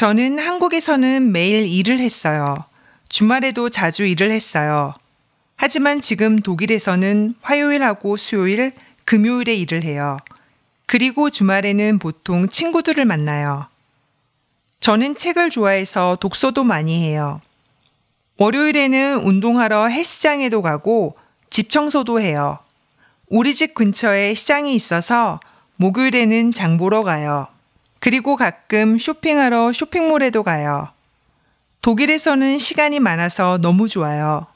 저는 한국에서는 매일 일을 했어요. 주말에도 자주 일을 했어요. 하지만 지금 독일에서는 화요일하고 수요일, 금요일에 일을 해요. 그리고 주말에는 보통 친구들을 만나요. 저는 책을 좋아해서 독서도 많이 해요. 월요일에는 운동하러 헬스장에도 가고 집 청소도 해요. 우리 집 근처에 시장이 있어서 목요일에는 장 보러 가요. 그리고 가끔 쇼핑하러 쇼핑몰에도 가요. 독일에서는 시간이 많아서 너무 좋아요.